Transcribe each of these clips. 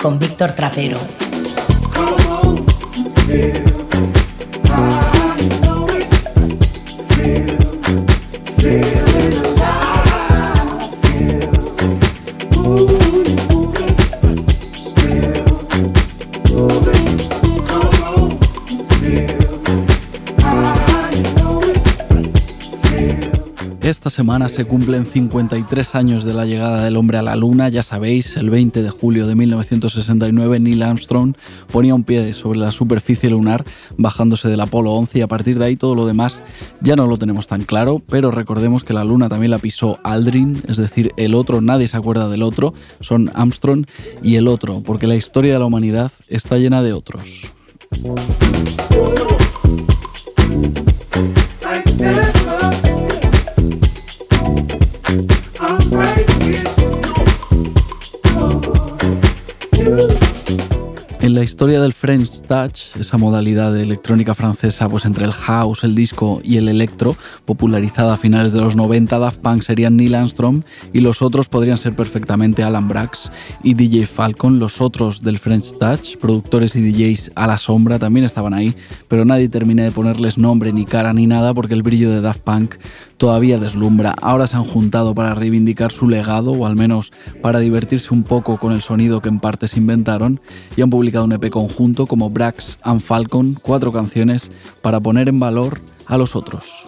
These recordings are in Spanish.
Con Víctor Trapero. Se cumplen 53 años de la llegada del hombre a la Luna. Ya sabéis, el 20 de julio de 1969 Neil Armstrong ponía un pie sobre la superficie lunar bajándose del Apolo 11 y a partir de ahí todo lo demás ya no lo tenemos tan claro, pero recordemos que la Luna también la pisó Aldrin, es decir, el otro, nadie se acuerda del otro, son Armstrong y el otro, porque la historia de la humanidad está llena de otros. En la historia del French Touch, esa modalidad de electrónica francesa, pues entre el house, el disco y el electro, popularizada a finales de los 90, Daft Punk serían Neil Armstrong y los otros podrían ser perfectamente Alan Brax y DJ Falcon. Los otros del French Touch, productores y DJs a la sombra, también estaban ahí, pero nadie termina de ponerles nombre ni cara ni nada porque el brillo de Daft Punk todavía deslumbra. Ahora se han juntado para reivindicar su legado o al menos para divertirse un poco con el sonido que en parte se inventaron y han publicado un EP conjunto como Brax and Falcon, cuatro canciones para poner en valor a los otros.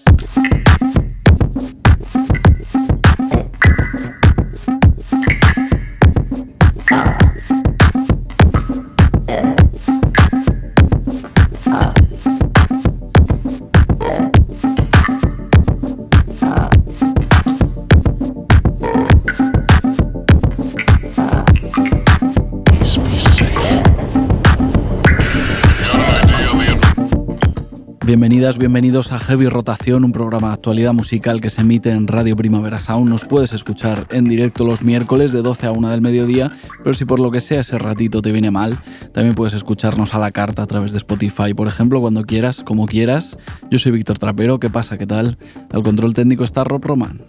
Bienvenidas, bienvenidos a Heavy Rotación, un programa de actualidad musical que se emite en Radio Primavera Sound. Nos puedes escuchar en directo los miércoles de 12 a 1 del mediodía, pero si por lo que sea ese ratito te viene mal, también puedes escucharnos a la carta a través de Spotify, por ejemplo, cuando quieras, como quieras. Yo soy Víctor Trapero, ¿qué pasa? ¿Qué tal? Al control técnico está Rob Roman.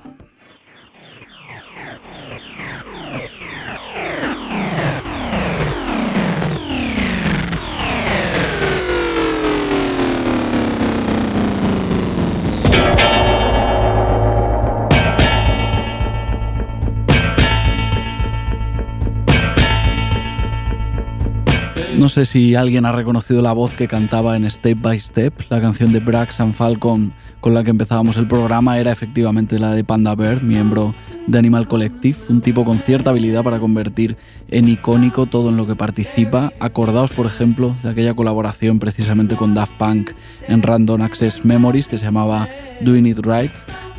Sé si alguien ha reconocido la voz que cantaba en Step by Step, la canción de Brax and Falcon con la que empezábamos el programa era efectivamente la de Panda Bear, miembro de Animal Collective, un tipo con cierta habilidad para convertir en icónico todo en lo que participa. Acordaos, por ejemplo, de aquella colaboración precisamente con Daft Punk en Random Access Memories que se llamaba Doing It Right.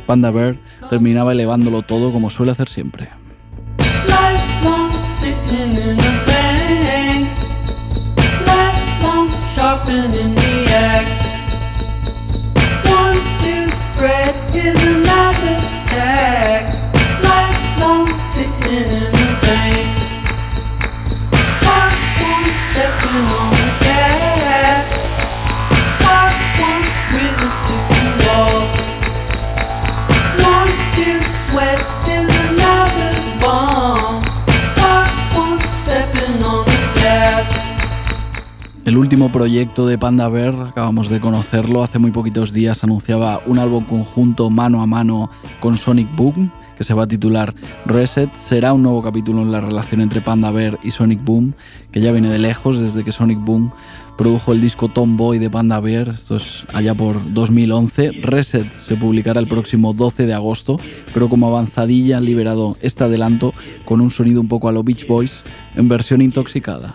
Panda Bear terminaba elevándolo todo como suele hacer siempre. Sharpening the axe. One dude's bread is another's tax. Lifelong sitting in the bank. Spark one stepping on El último proyecto de Panda Bear, acabamos de conocerlo, hace muy poquitos días anunciaba un álbum conjunto mano a mano con Sonic Boom, que se va a titular Reset. Será un nuevo capítulo en la relación entre Panda Bear y Sonic Boom, que ya viene de lejos desde que Sonic Boom produjo el disco Tomboy de Panda Bear, esto es allá por 2011. Reset se publicará el próximo 12 de agosto, pero como avanzadilla han liberado este adelanto con un sonido un poco a lo Beach Boys en versión intoxicada.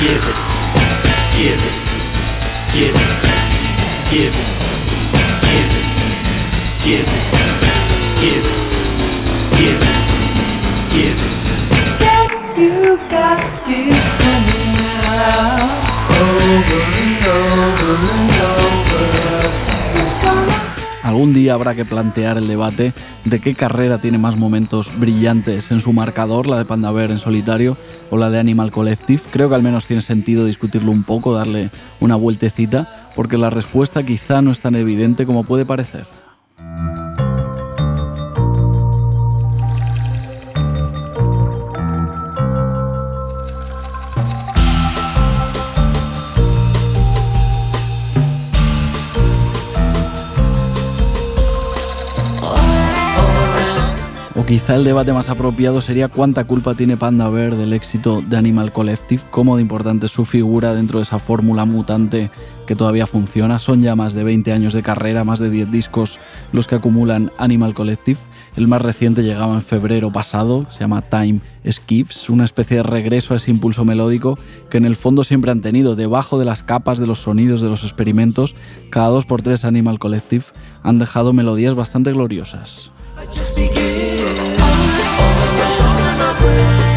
Give it, give it, give it, give it, give it, give it, give it, give it, give it. Then you got it from now. Over and over. and Algún día habrá que plantear el debate de qué carrera tiene más momentos brillantes en su marcador, la de Panda en solitario o la de Animal Collective. Creo que al menos tiene sentido discutirlo un poco, darle una vueltecita, porque la respuesta quizá no es tan evidente como puede parecer. Quizá el debate más apropiado sería cuánta culpa tiene Panda Bear del éxito de Animal Collective, cómo de importante es su figura dentro de esa fórmula mutante que todavía funciona. Son ya más de 20 años de carrera, más de 10 discos los que acumulan Animal Collective. El más reciente llegaba en febrero pasado, se llama Time Skips, una especie de regreso a ese impulso melódico que en el fondo siempre han tenido. Debajo de las capas de los sonidos de los experimentos, cada dos por tres Animal Collective han dejado melodías bastante gloriosas. away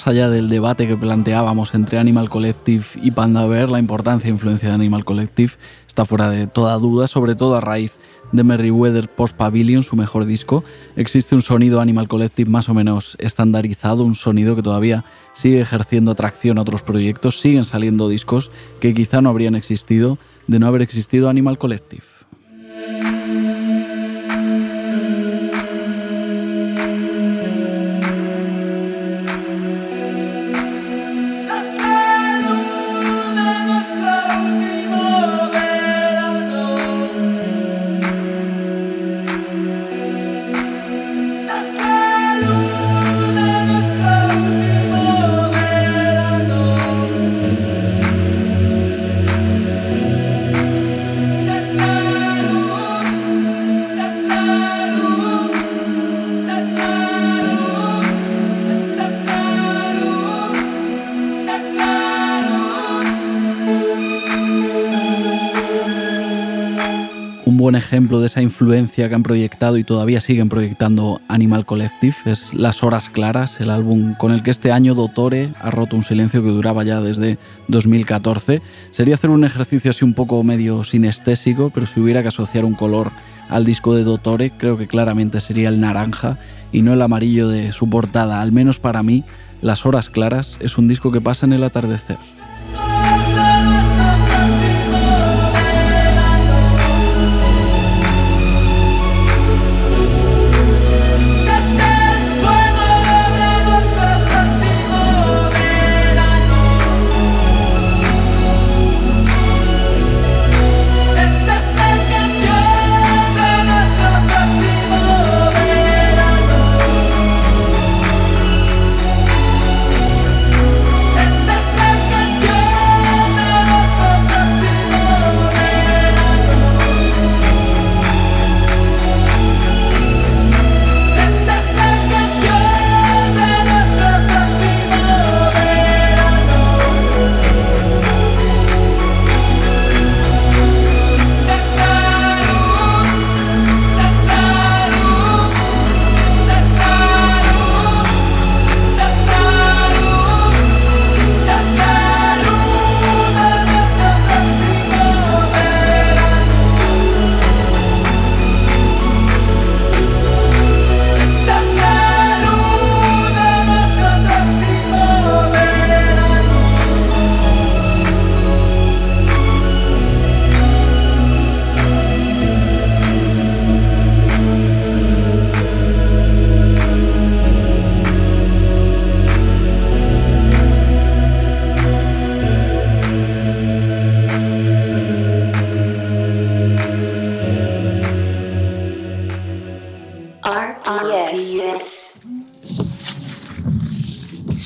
más allá del debate que planteábamos entre Animal Collective y Panda Bear, la importancia e influencia de Animal Collective está fuera de toda duda, sobre todo a raíz de Merryweather Post Pavilion, su mejor disco. Existe un sonido Animal Collective más o menos estandarizado, un sonido que todavía sigue ejerciendo atracción a otros proyectos, siguen saliendo discos que quizá no habrían existido de no haber existido Animal Collective. Esa influencia que han proyectado y todavía siguen proyectando Animal Collective es Las Horas Claras, el álbum con el que este año Dotore ha roto un silencio que duraba ya desde 2014. Sería hacer un ejercicio así un poco medio sinestésico, pero si hubiera que asociar un color al disco de Dotore, creo que claramente sería el naranja y no el amarillo de su portada. Al menos para mí, Las Horas Claras es un disco que pasa en el atardecer.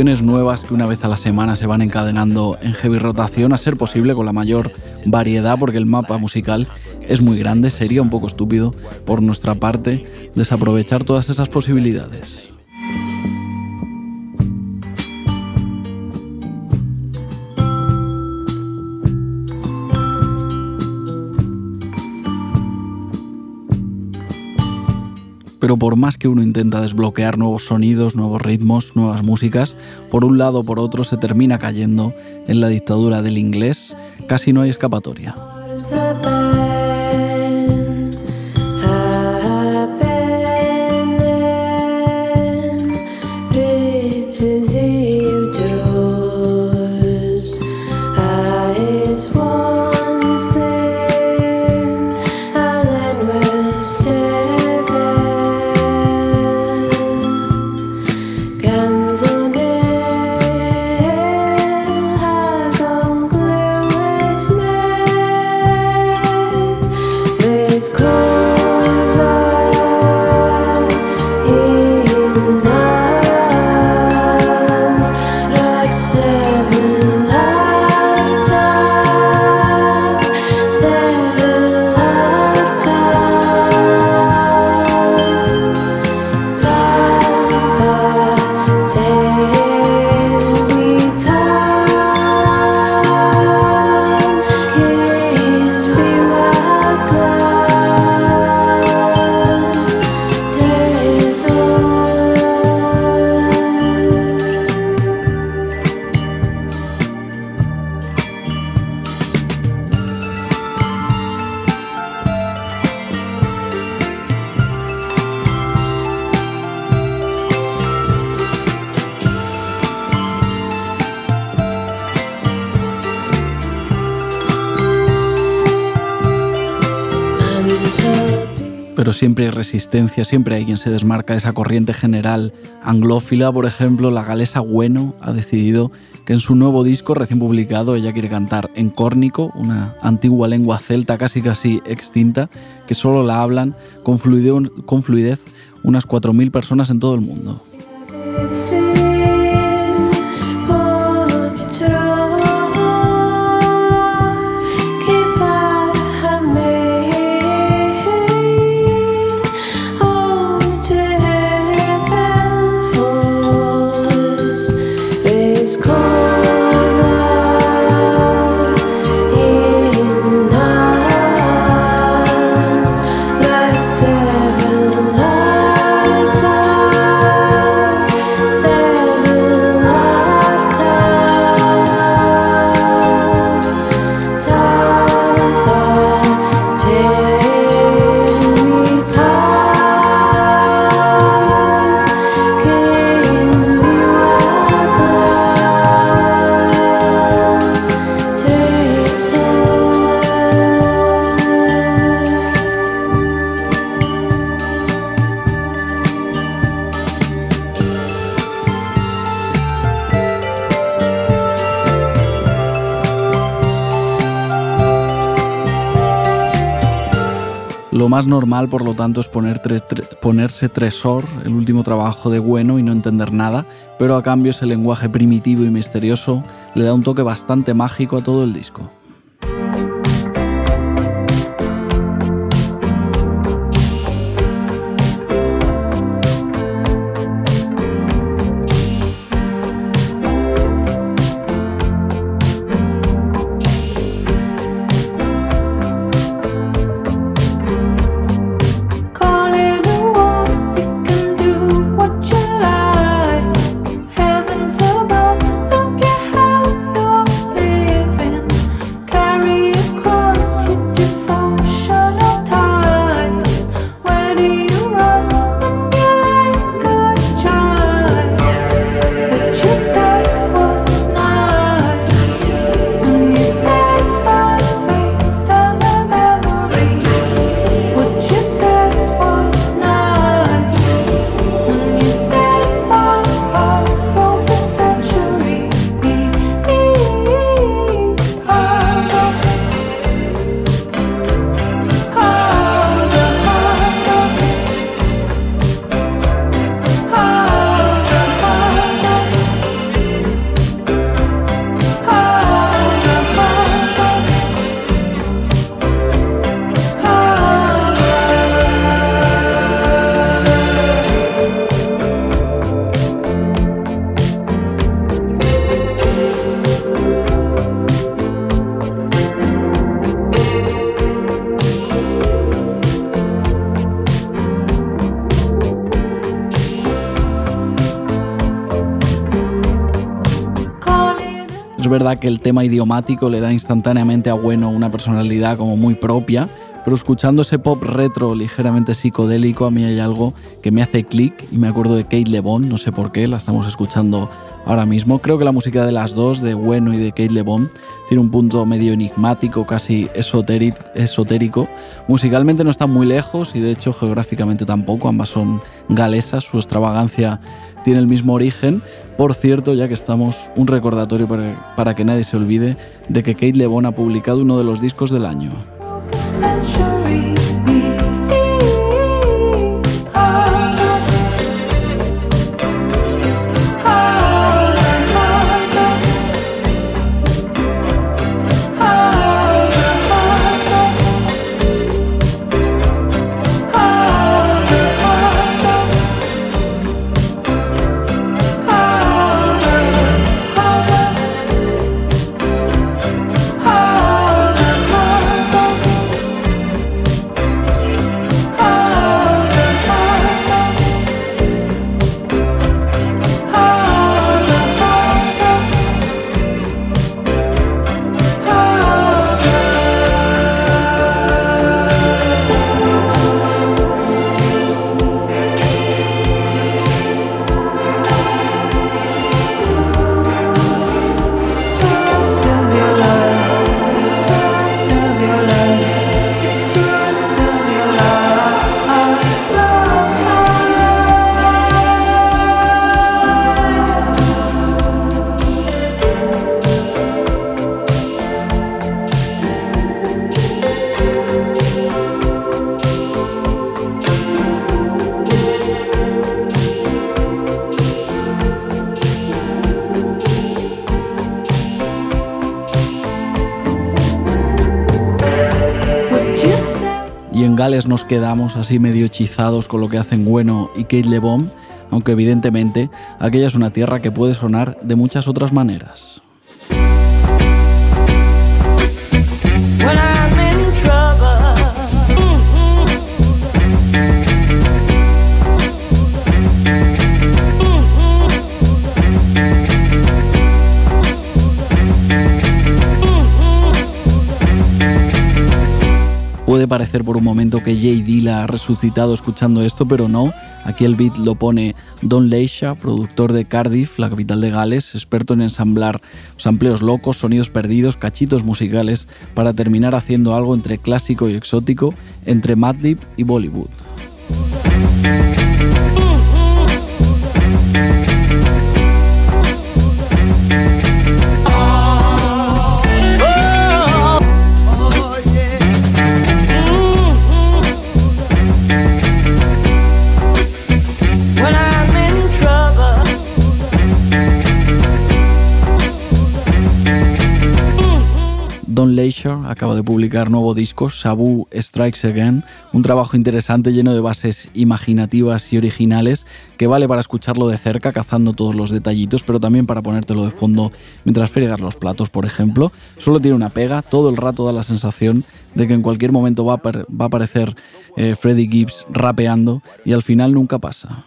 Nuevas que una vez a la semana se van encadenando en heavy rotación, a ser posible con la mayor variedad, porque el mapa musical es muy grande, sería un poco estúpido por nuestra parte desaprovechar todas esas posibilidades. Pero por más que uno intenta desbloquear nuevos sonidos, nuevos ritmos, nuevas músicas, por un lado o por otro se termina cayendo en la dictadura del inglés, casi no hay escapatoria. Siempre hay resistencia, siempre hay quien se desmarca de esa corriente general anglófila. Por ejemplo, la galesa Bueno ha decidido que en su nuevo disco recién publicado ella quiere cantar en córnico, una antigua lengua celta casi casi extinta, que solo la hablan con fluidez, con fluidez unas 4.000 personas en todo el mundo. Normal, por lo tanto, es poner ponerse Tresor, el último trabajo de Bueno, y no entender nada, pero a cambio ese lenguaje primitivo y misterioso le da un toque bastante mágico a todo el disco. Que el tema idiomático le da instantáneamente a Bueno una personalidad como muy propia, pero escuchando ese pop retro ligeramente psicodélico a mí hay algo que me hace clic y me acuerdo de Kate LeBon, no sé por qué, la estamos escuchando ahora mismo. Creo que la música de las dos, de Bueno y de Kate LeBon, tiene un punto medio enigmático, casi esotérico. Musicalmente no están muy lejos y de hecho geográficamente tampoco, ambas son galesas, su extravagancia tiene el mismo origen. Por cierto, ya que estamos, un recordatorio para, que nadie se olvide de que Kate LeBon ha publicado uno de los discos del año. Nos quedamos así medio hechizados con lo que hacen Bueno y Kate LeBon, aunque evidentemente aquella es una tierra que puede sonar de muchas otras maneras. Puede parecer por un momento que Jay Dilla ha resucitado escuchando esto, pero no. Aquí el beat lo pone Don Leisha, productor de Cardiff, la capital de Gales, experto en ensamblar sampleos locos, sonidos perdidos, cachitos musicales, para terminar haciendo algo entre clásico y exótico, entre Madlib y Bollywood. Acaba de publicar nuevo disco, Sabu Strikes Again, un trabajo interesante lleno de bases imaginativas y originales que vale para escucharlo de cerca, cazando todos los detallitos, pero también para ponértelo de fondo mientras fregas los platos, por ejemplo. Solo tiene una pega, todo el rato da la sensación de que en cualquier momento va a, aparecer eh, Freddie Gibbs rapeando y al final nunca pasa.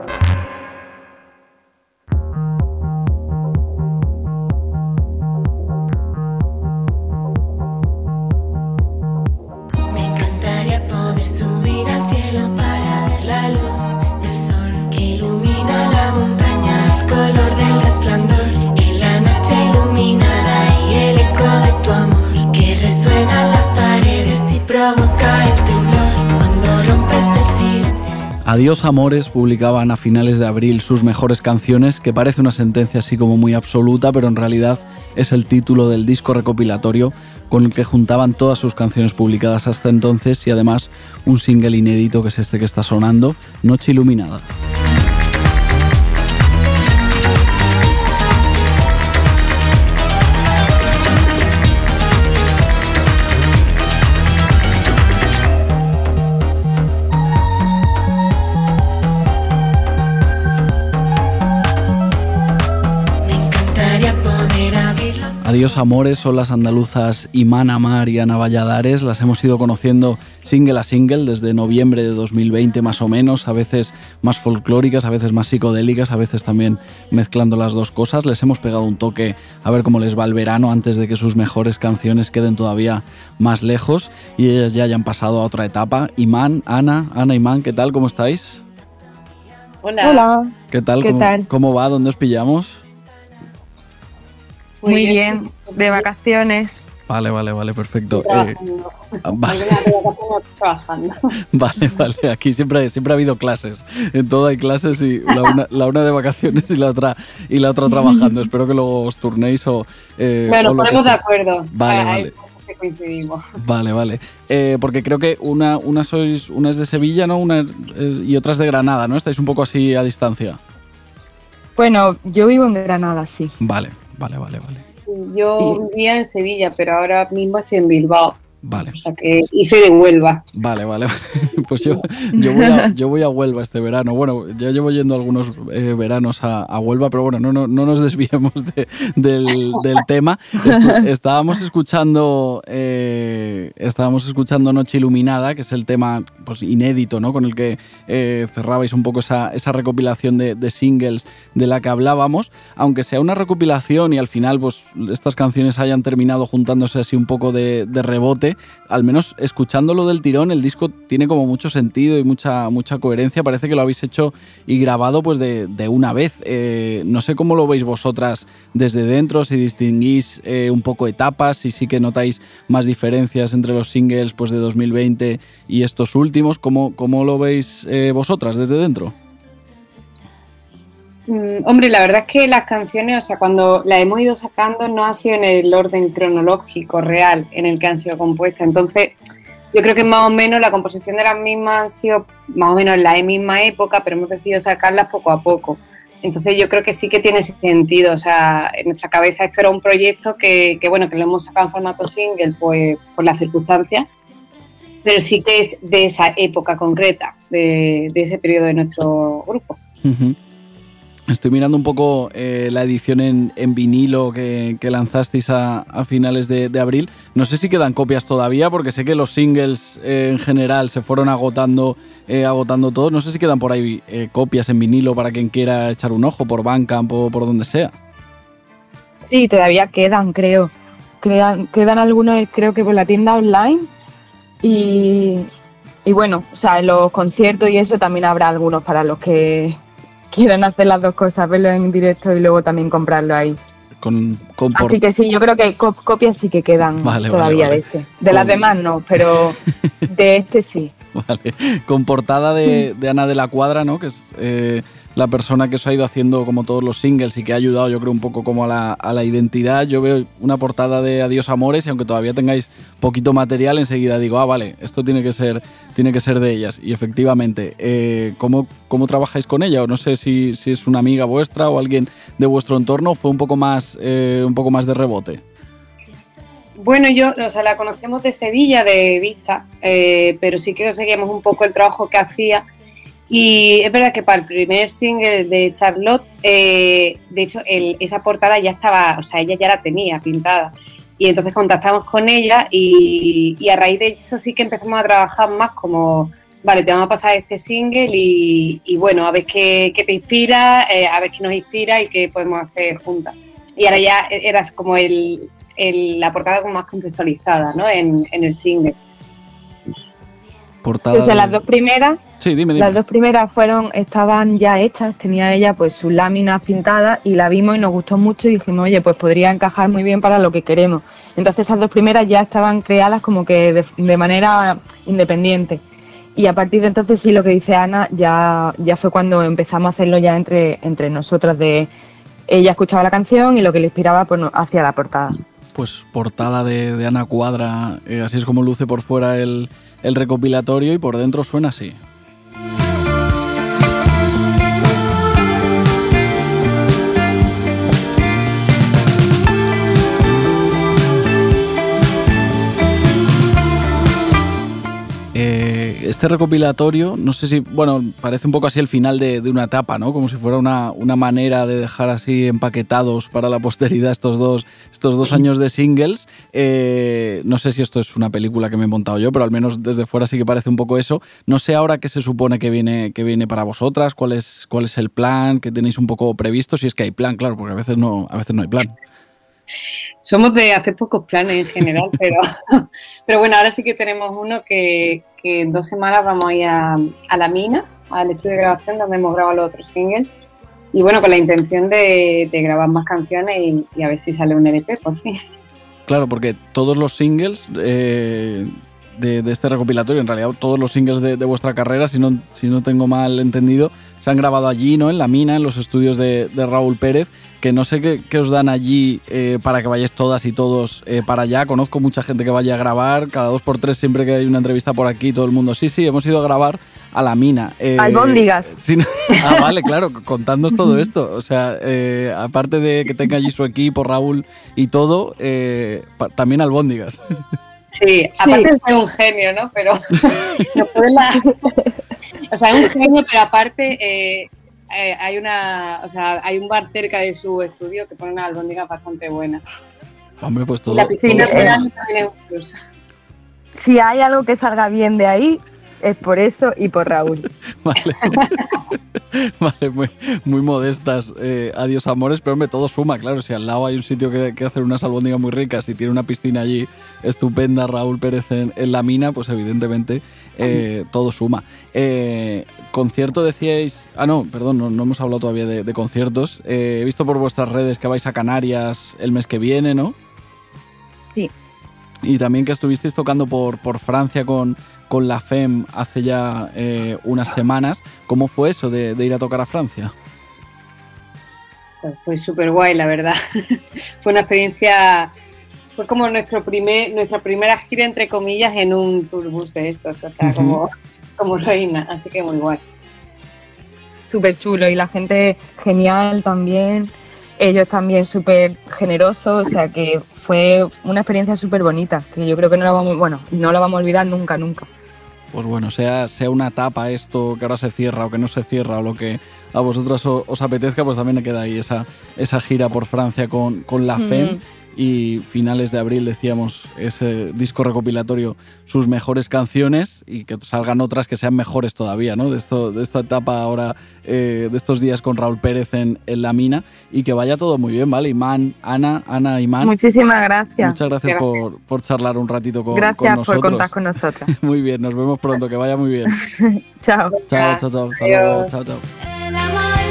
Adiós Amores publicaban a finales de abril sus mejores canciones, que parece una sentencia así como muy absoluta, pero en realidad es el título del disco recopilatorio con el que juntaban todas sus canciones publicadas hasta entonces y además un single inédito que es este que está sonando, Noche Iluminada. Adiós Amores son las andaluzas Iman Amar y Ana Valladares. Las hemos ido conociendo single a single desde noviembre de 2020 más o menos, a veces más folclóricas, a veces más psicodélicas, a veces también mezclando las dos cosas. Les hemos pegado un toque a ver cómo les va el verano antes de que sus mejores canciones queden todavía más lejos y ellas ya hayan pasado a otra etapa. Iman, Ana, Ana, Iman, ¿qué tal? ¿Cómo estáis? Hola. Hola, ¿Qué tal? ¿Qué ¿Cómo, tal? ¿Cómo va? ¿Dónde os pillamos? Muy bien, de vacaciones. Vale, vale, vale, perfecto. Eh, Trabajando. vale. Trabajando. Vale, vale, aquí siempre, siempre ha habido clases. En todo hay clases y la una, la una de vacaciones y la otra y la otra trabajando. Espero que luego os turnéis o. eh, bueno, o lo que ponemos de acuerdo. Vale, vale. cosas que coincidimos. Vale, vale. Eh, porque creo que una, una sois, una es de Sevilla, ¿no? Una es- eh, y otra es de Granada, ¿no? Estáis un poco así a distancia. Bueno, yo vivo en Granada, sí. Vale, vale, vale, vale. Yo vivía en Sevilla, pero ahora mismo estoy en Bilbao. Vale, O sea que, y soy de Huelva. vale, vale. Pues yo, yo, voy a, yo voy a Huelva este verano. Bueno, ya llevo yendo algunos eh, veranos a, a Huelva, pero bueno, no, no, no nos desviemos de- del, del tema. Escu- estábamos escuchando eh, estábamos escuchando Noche Iluminada, que es el tema pues, inédito, ¿no? Con el que eh, cerrabais un poco esa, esa recopilación de, de singles de la que hablábamos. Aunque sea una recopilación y al final pues, estas canciones hayan terminado juntándose así un poco de, de rebote, al menos escuchándolo del tirón, el disco tiene como mucho sentido y mucha, mucha coherencia. Parece que lo habéis hecho y grabado pues de, de una vez. Eh, no sé cómo lo veis vosotras desde dentro, si distinguís eh, un poco etapas, si sí que notáis más diferencias entre los singles pues, de 2020 y estos últimos. ¿Cómo, cómo lo veis eh, vosotras desde dentro? Mm, hombre, la verdad es que las canciones, o sea, cuando las hemos ido sacando, no ha sido en el orden cronológico real en el que han sido compuestas. Entonces, yo creo que más o menos la composición de las mismas ha sido más o menos en la misma época, pero hemos decidido sacarlas poco a poco. Entonces, yo creo que sí que tiene sentido. O sea, en nuestra cabeza esto era un proyecto que, que, bueno, que lo hemos sacado en formato single, pues por las circunstancias, pero sí que es de esa época concreta, de, de ese periodo de nuestro grupo. Ujú. Estoy mirando un poco eh, la edición en, vinilo que, lanzasteis a, finales de, abril. No sé si quedan copias todavía, porque sé que los singles eh, en general se fueron agotando, eh, agotando todos. No sé si quedan por ahí copias en vinilo para quien quiera echar un ojo por Bandcamp o por donde sea. Sí, todavía quedan, creo. Quedan, algunos, creo que por la tienda online. Y bueno, o sea, en los conciertos y eso también habrá algunos para los que quieran hacer las dos cosas, verlo en directo y luego también comprarlo ahí. Con, con por- Así que sí, yo creo que co- copias sí que quedan Vale, todavía vale. de este. De las demás no, pero de este sí. Vale. Con portada de, de Ana de la Cuadra, ¿no? Que es eh, la persona que os ha ido haciendo como todos los singles y que ha ayudado, yo creo, un poco como a la, a la identidad. Yo veo una portada de Adiós Amores y aunque todavía tengáis poquito material, enseguida digo, ah, vale, esto tiene que ser, tiene que ser de ellas. Y efectivamente, eh, ¿cómo, ¿cómo trabajáis con ella? O no sé si, si es una amiga vuestra o alguien de vuestro entorno, fue un poco más, eh, un poco más de rebote. Bueno, yo, o sea, la conocemos de Sevilla, de vista, eh, pero sí que seguíamos un poco el trabajo que hacía. Y es verdad que para el primer single de Charlotte, eh, de hecho, el- esa portada ya estaba, o sea, ella ya la tenía pintada. y entonces contactamos con ella y, y a raíz de eso sí que empezamos a trabajar más como vale, te vamos a pasar este single y, y bueno, a ver qué, qué te inspira, eh, a ver qué nos inspira y qué podemos hacer juntas. Y ahora ya eras como el, el- la portada como más contextualizada, ¿no? En, en el single. Portada O sea, de- las dos primeras Sí, dime, dime. Las dos primeras fueron, estaban ya hechas, tenía ella pues sus láminas pintadas y la vimos y nos gustó mucho y dijimos, oye, pues podría encajar muy bien para lo que queremos. Entonces esas dos primeras ya estaban creadas como que de, de manera independiente. Y a partir de entonces sí lo que dice Ana, ya, ya fue cuando empezamos a hacerlo ya entre, entre nosotras de ella escuchaba la canción y lo que le inspiraba pues hacia la portada. Pues portada de, de Ana Cuadra, eh, así es como luce por fuera el, el recopilatorio y por dentro suena así. Este recopilatorio, no sé si, bueno, parece un poco así el final de, de una etapa, ¿no? Como si fuera una, una manera de dejar así empaquetados para la posteridad estos dos, estos dos años de singles. Eh, no sé si esto es una película que me he montado yo, pero al menos desde fuera sí que parece un poco eso. No sé ahora qué se supone que viene, que viene para vosotras, cuál es, cuál es el plan, que tenéis un poco previsto, si es que hay plan, claro, porque a veces no, a veces no hay plan. Somos de hacer pocos planes en general, pero, pero bueno, ahora sí que tenemos uno que, que en dos semanas vamos a ir a, la mina, al estudio de grabación donde hemos grabado los otros singles. Y bueno, con la intención de, grabar más canciones y, a ver si sale un LP por fin. Claro, porque todos los singles eh, de, de este recopilatorio, en realidad todos los singles de, de vuestra carrera, si no, si no tengo mal entendido, se han grabado allí, ¿no? En la mina, en los estudios de, de Raúl Pérez, que no sé qué, qué os dan allí eh, para que vayáis todas y todos eh, para allá. Conozco mucha gente que vaya a grabar, cada dos por tres siempre que hay una entrevista por aquí, todo el mundo, sí, sí, hemos ido a grabar a la mina. Eh, Albóndigas. ah, vale, claro, contándonos todo esto. O sea, eh, aparte de que tenga allí su equipo, Raúl y todo, también albóndigas. Sí, aparte de ser un genio, ¿no? Pero no puede la- O sea, es un genio, pero aparte eh, eh, hay una, o sea, hay un bar cerca de su estudio que pone una albóndiga bastante buena. Hombre, pues todo. la piscina todo también es un plus. Si hay algo que salga bien de ahí, es por eso y por Raúl. Vale. vale, muy, muy modestas. eh, adiós, amores, pero hombre, todo suma, claro. Si al lado hay un sitio que, que hacer unas albóndigas muy ricas y tiene una piscina allí estupenda, Raúl Pérez en, en la mina, pues evidentemente eh, todo suma. Eh, concierto decíais. Ah, no, perdón, no, no hemos hablado todavía de, de conciertos. He visto por vuestras redes que vais a Canarias el mes que viene, ¿no? Sí. Y también que estuvisteis tocando por, por Francia con, con la FEM hace ya eh, unas semanas. ¿Cómo fue eso de, de ir a tocar a Francia? Pues fue súper guay, la verdad. fue una experiencia, fue como nuestro primer, nuestra primera gira, entre comillas, en un tourbus de estos, o sea, como reina, así que muy guay. súper chulo y la gente genial también. Ellos también súper generosos, o sea que fue una experiencia súper bonita, que yo creo que no la vamos, bueno, no la vamos a olvidar nunca, nunca. Pues bueno, sea, sea una etapa esto que ahora se cierra o que no se cierra o lo que a vosotras os apetezca, pues también queda ahí esa, esa gira por Francia con, con la Mm. FEM. Y finales de abril decíamos ese disco recopilatorio, sus mejores canciones y que salgan otras que sean mejores todavía, ¿no? De, esto, de esta etapa ahora, eh, de estos días con Raúl Pérez en, en la mina y que vaya todo muy bien, ¿vale? Imán, Ana, Ana, Imán. Muchísimas gracias. Muchas gracias Gracias. por, por charlar un ratito con, con gracias por nosotros. contar con nosotras. Muy bien, nos vemos pronto, que vaya muy bien. Chao. Chao, chao, chao. Hasta luego. Chao, chao.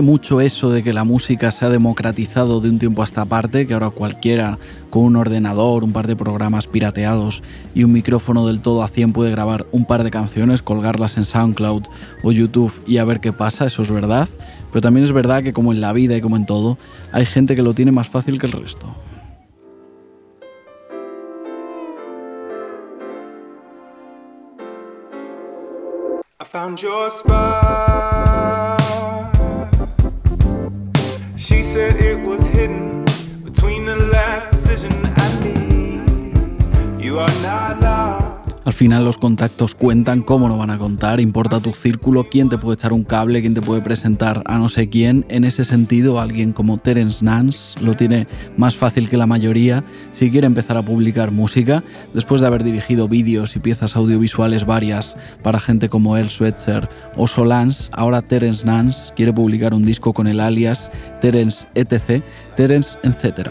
Mucho eso de que la música se ha democratizado de un tiempo a esta parte, que ahora cualquiera con un ordenador, un par de programas pirateados y un micrófono del todo a 100 puede grabar un par de canciones, colgarlas en SoundCloud o YouTube y a ver qué pasa, eso es verdad. Pero también es verdad que como en la vida y como en todo, hay gente que lo tiene más fácil que el resto. She said it was hidden between the last decision and me. You are not lost. Al final los contactos cuentan, cómo no van a contar, importa tu círculo, quién te puede echar un cable, quién te puede presentar a no sé quién. En ese sentido, alguien como Terence Nance lo tiene más fácil que la mayoría si quiere empezar a publicar música. Después de haber dirigido vídeos y piezas audiovisuales varias para gente como El Swetzer o Solans, ahora Terence Nance quiere publicar un disco con el alias Terence ETC, Terence etc.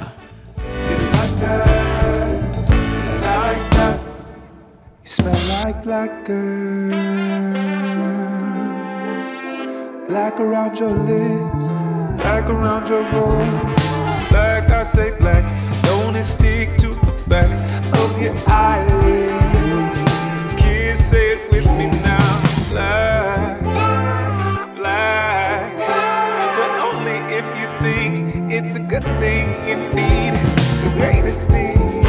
You smell like black girl. Black around your lips, black around your voice. Black, I say black, don't it stick to the back of your eyelids. Kids, say it with me now. Black, black, but only if you think it's a good thing indeed. The greatest thing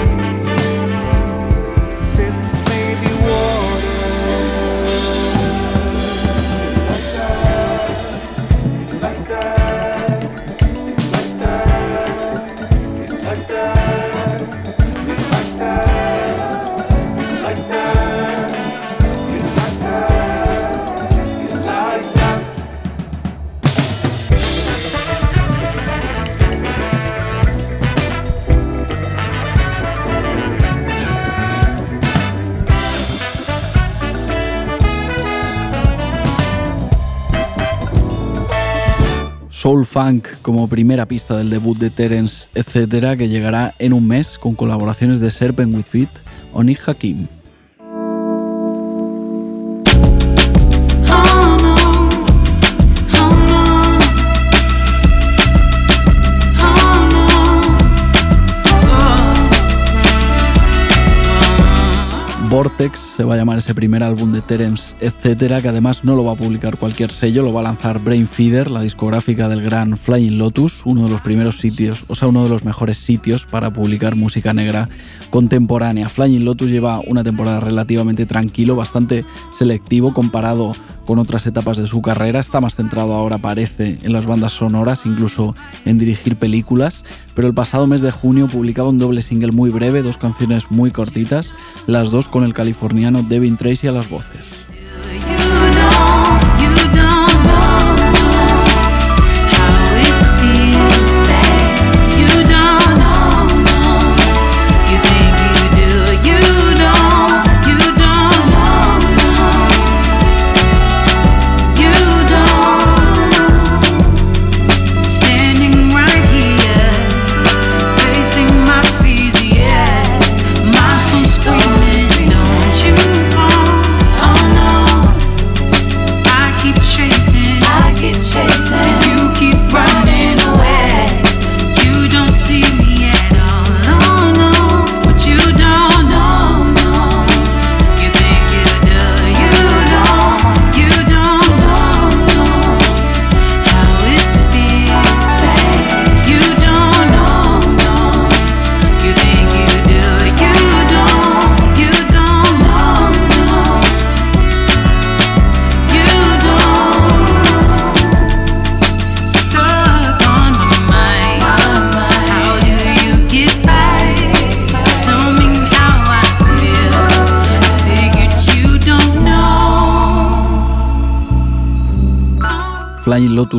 Soul Funk como primera pista del debut de Terence, etcétera, que llegará en un mes con colaboraciones de Serpent with Feet o Nick Hakim. Vortex se va a llamar ese primer álbum de Terence, etcétera, que además no lo va a publicar cualquier sello, lo va a lanzar Brainfeeder, la discográfica del gran Flying Lotus, uno de los primeros sitios, o sea, uno de los mejores sitios para publicar música negra contemporánea. Flying Lotus lleva una temporada relativamente tranquilo, bastante selectivo comparado con otras etapas de su carrera. Está más centrado ahora, parece, en las bandas sonoras, incluso en dirigir películas. Pero el pasado mes de junio publicaba un doble single muy breve, dos canciones muy cortitas, las dos con el californiano Devin Tracy a las voces.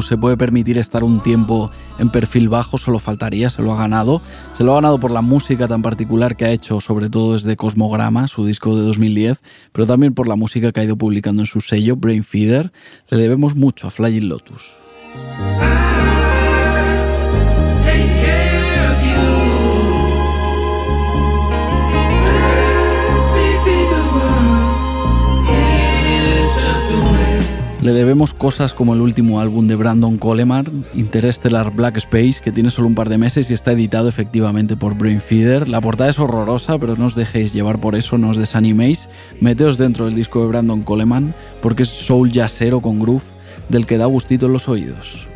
Se puede permitir estar un tiempo en perfil bajo, solo faltaría, se lo ha ganado. Se lo ha ganado por la música tan particular que ha hecho, sobre todo desde Cosmograma, su disco de 2010, pero también por la música que ha ido publicando en su sello, Brain Feeder. Le debemos mucho a Flying Lotus. Le debemos cosas como el último álbum de Brandon Coleman, Interstellar Black Space, que tiene solo un par de meses y está editado efectivamente por Brainfeeder. La portada es horrorosa, pero no os dejéis llevar por eso, no os desaniméis. Meteos dentro del disco de Brandon Coleman, porque es soul jazzero con groove, del que da gustito en los oídos.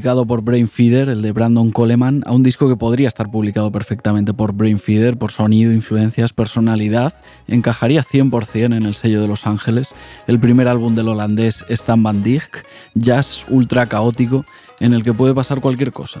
Publicado por Brainfeeder, el de Brandon Coleman, a un disco que podría estar publicado perfectamente por Brainfeeder por sonido, influencias, personalidad, encajaría 100% en el sello de Los Ángeles. El primer álbum del holandés Stan Van Dijk, jazz ultra caótico en el que puede pasar cualquier cosa.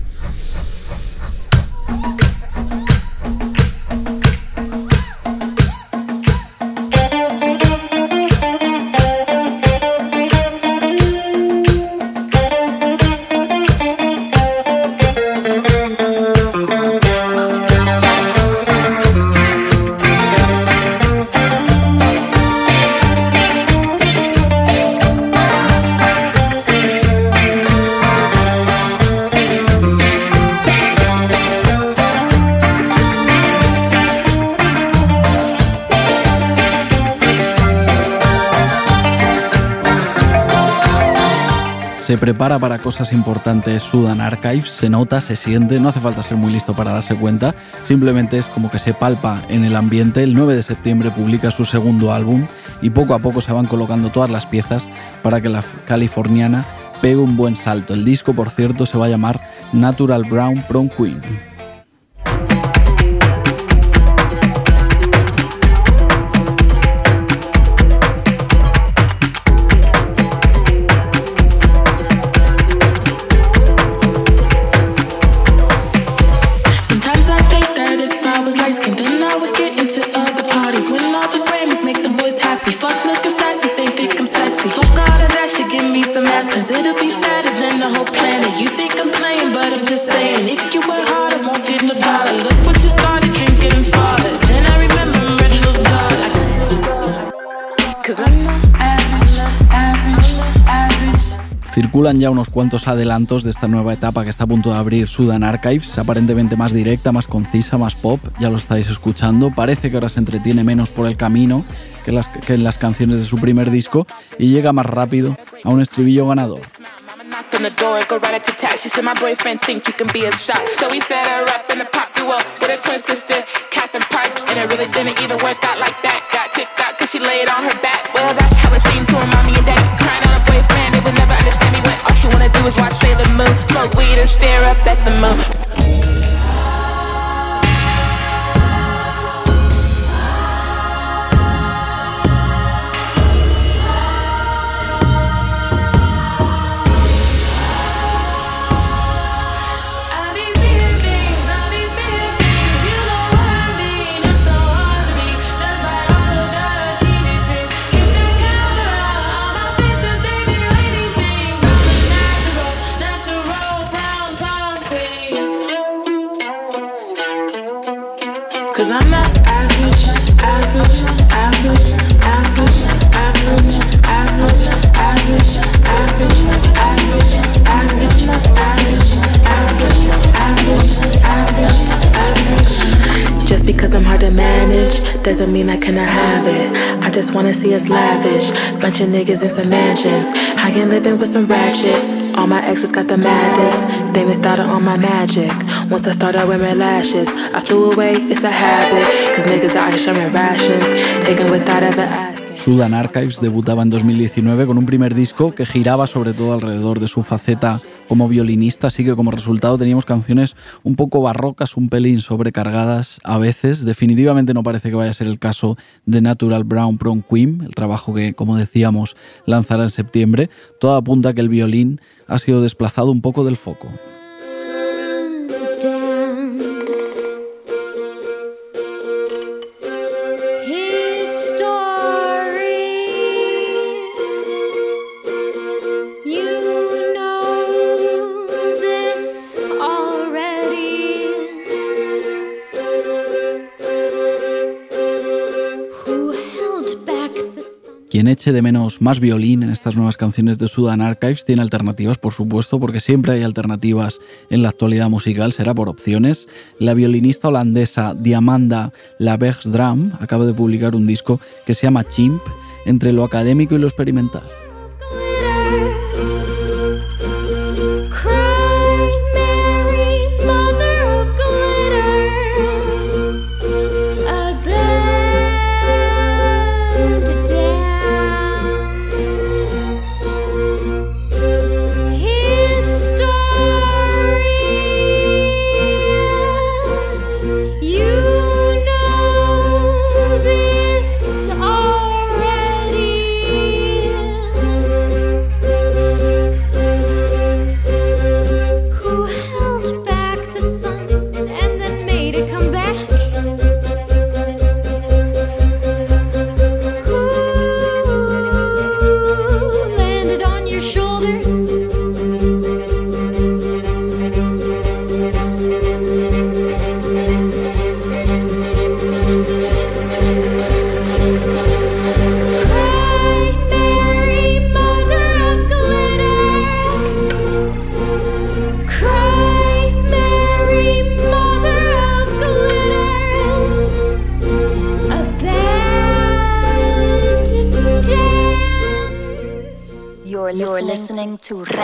Prepara para cosas importantes Sudan Archives, se nota, se siente, no hace falta ser muy listo para darse cuenta, simplemente es como que se palpa en el ambiente. El 9 de septiembre publica su segundo álbum y poco a poco se van colocando todas las piezas para que la californiana pegue un buen salto. El disco, por cierto, se va a llamar Natural Brown Prom Queen. Circulan ya unos cuantos adelantos de esta nueva etapa que está a punto de abrir Sudan Archives, aparentemente más directa, más concisa, más pop, ya lo estáis escuchando. Parece que ahora se entretiene menos por el camino que, en las canciones de su primer disco y llega más rápido a un estribillo ganador. She said, a star. So we set her up in a pop duo with cause she laid on her back. Well, that's how it seemed to her mommy and daddy. Crying on a boyfriend, they would never understand me when all she wanna do is watch Sailor Moon. Smoke weed and stare up at the moon. Just because I'm hard to manage doesn't mean I cannot have it. I just wanna see us lavish. Bunch of niggas in some mansions. I can living with some ratchet. All my exes got the maddest. They missed out on my magic. Once I started wearing lashes, I flew away, it's a habit. Cause niggas out here sharing rations. Taken without ever asking. Sudan Archives debutaba en 2019 con un primer disco que giraba sobre todo alrededor de su faceta como violinista, así que como resultado teníamos canciones un poco barrocas, un pelín sobrecargadas a veces. Definitivamente no parece que vaya a ser el caso de Natural Brown Prom Queen, el trabajo que, como decíamos, lanzará en septiembre. Todo apunta a que el violín ha sido desplazado un poco del foco. De menos más violín en estas nuevas canciones de Sudan Archives tiene alternativas, por supuesto, porque siempre hay alternativas en la actualidad musical, será por opciones. La violinista holandesa Diamanda Labergsdram acaba de publicar un disco que se llama Chimp, entre lo académico y lo experimental.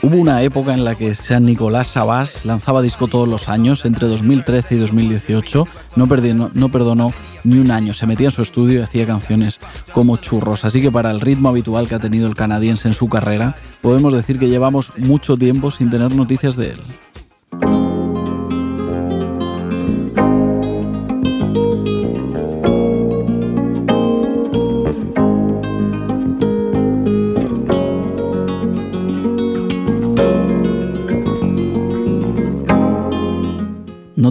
Hubo una época en la que San Nicolás Sabás lanzaba disco todos los años, entre 2013 y 2018. No, no perdonó ni un año. Se metía en su estudio y hacía canciones como churros. Así que para el ritmo habitual que ha tenido el canadiense en su carrera, podemos decir que llevamos mucho tiempo sin tener noticias de él.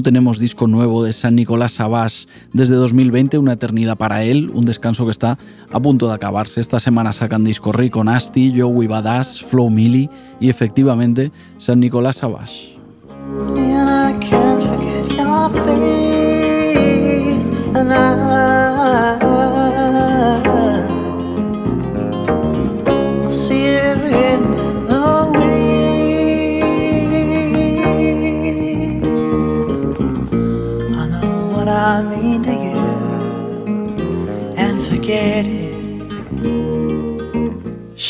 Tenemos disco nuevo de San Nicolás Sabás desde 2020, una eternidad para él, un descanso que está a punto de acabarse. Esta semana sacan disco Rico Nasty, Joey Badass, Flow Millie y efectivamente San Nicolás Sabás.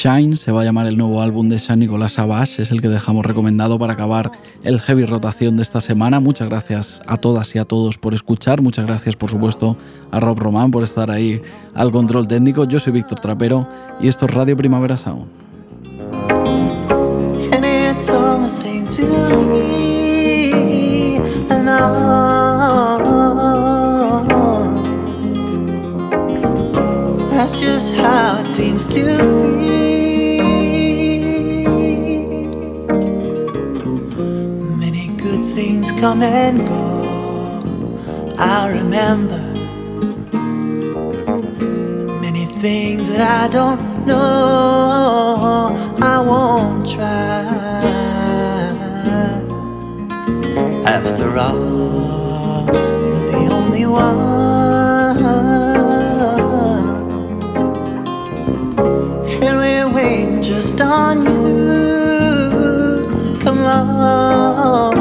Shine se va a llamar el nuevo álbum de San Nicolás Sabás, es el que dejamos recomendado para acabar el heavy rotación de esta semana. Muchas gracias a todas y a todos por escuchar, muchas gracias por supuesto a Rob Román por estar ahí al control técnico. Yo soy Víctor Trapero y esto es Radio Primavera Sound. Come and go. I remember many things that I don't know. I won't try. After all, you're the only one. And we're waiting just on you. Come on.